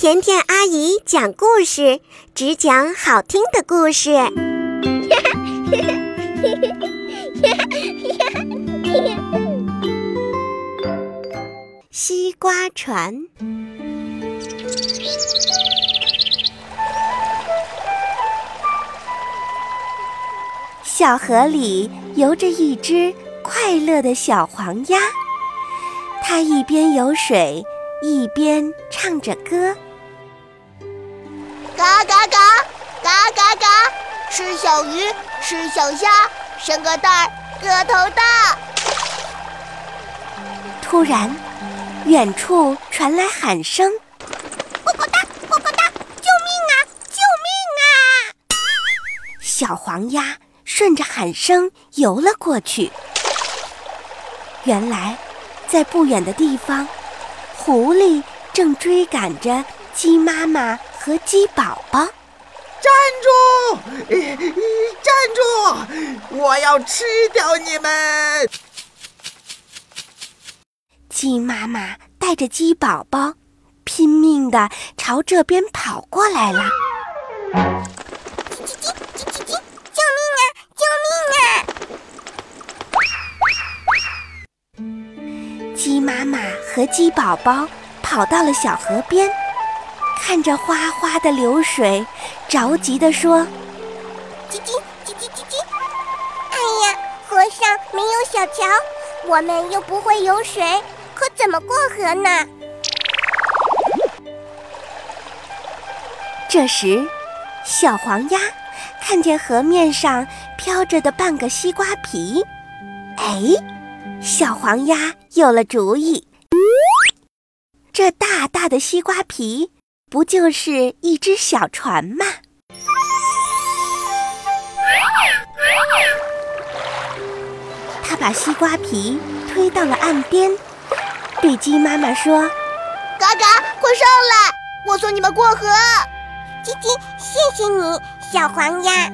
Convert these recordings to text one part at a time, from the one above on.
甜甜阿姨讲故事，只讲好听的故事。西瓜船，小河里游着一只快乐的小黄鸭，它一边游水。一边唱着歌，嘎嘎嘎，嘎嘎嘎，吃小鱼，吃小虾，生个蛋儿，个头大。突然，远处传来喊声：“呱呱哒，呱呱哒，救命啊，救命啊！”小黄鸭顺着喊声游了过去。原来，在不远的地方。狐狸正追赶着鸡妈妈和鸡宝宝，站住！站住！我要吃掉你们！鸡妈妈带着鸡宝宝，拼命的朝这边跑过来了。叽叽叽叽叽叽！救命啊！救命啊！鸡妈妈。和鸡宝宝跑到了小河边，看着哗哗的流水，着急地说：“叽叽叽叽叽叽！哎呀，河上没有小桥，我们又不会游水，可怎么过河呢？”这时，小黄鸭看见河面上飘着的半个西瓜皮，哎，小黄鸭有了主意。这大大的西瓜皮，不就是一只小船吗？他把西瓜皮推到了岸边，对鸡妈妈说：“嘎嘎，快上来，我送你们过河。”叽叽，谢谢你，小黄鸭。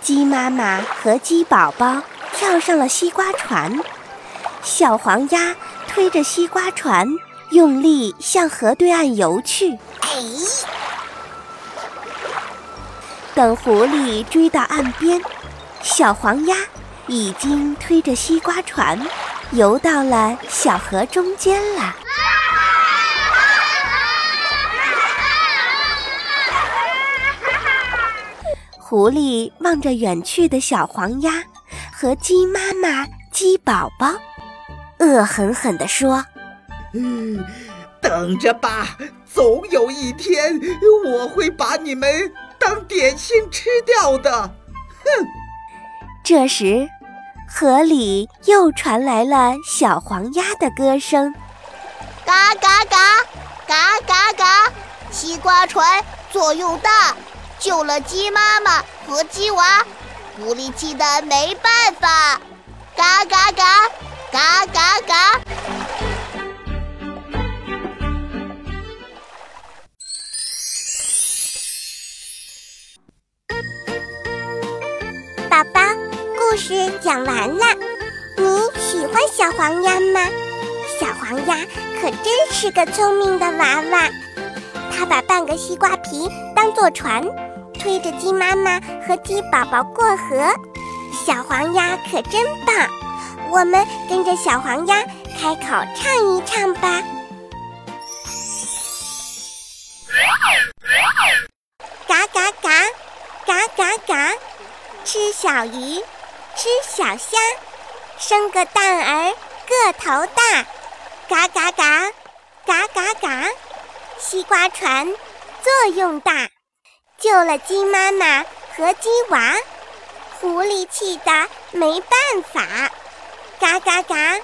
鸡妈妈和鸡宝宝跳上了西瓜船。小黄鸭推着西瓜船，用力向河对岸游去。哎！等狐狸追到岸边，小黄鸭已经推着西瓜船游到了小河中间了。狐狸望着远去的小黄鸭和鸡妈妈、鸡宝宝。恶狠狠地说：“嗯，等着吧，总有一天我会把你们当点心吃掉的。”哼！这时，河里又传来了小黄鸭的歌声：“嘎嘎嘎，嘎嘎嘎，西瓜船作用大，救了鸡妈妈和鸡娃，狐狸气得没办法，嘎嘎嘎。”嘎故事讲完了，你喜欢小黄鸭吗？小黄鸭可真是个聪明的娃娃，它把半个西瓜皮当做船，推着鸡妈妈和鸡宝宝过河。小黄鸭可真棒！我们跟着小黄鸭开口唱一唱吧。嘎嘎嘎，嘎嘎嘎，吃小鱼，吃小虾，生个蛋儿个头大。嘎嘎嘎，嘎嘎嘎，西瓜船作用大，救了鸡妈妈和鸡娃，狐狸气得没办法。嘎嘎嘎，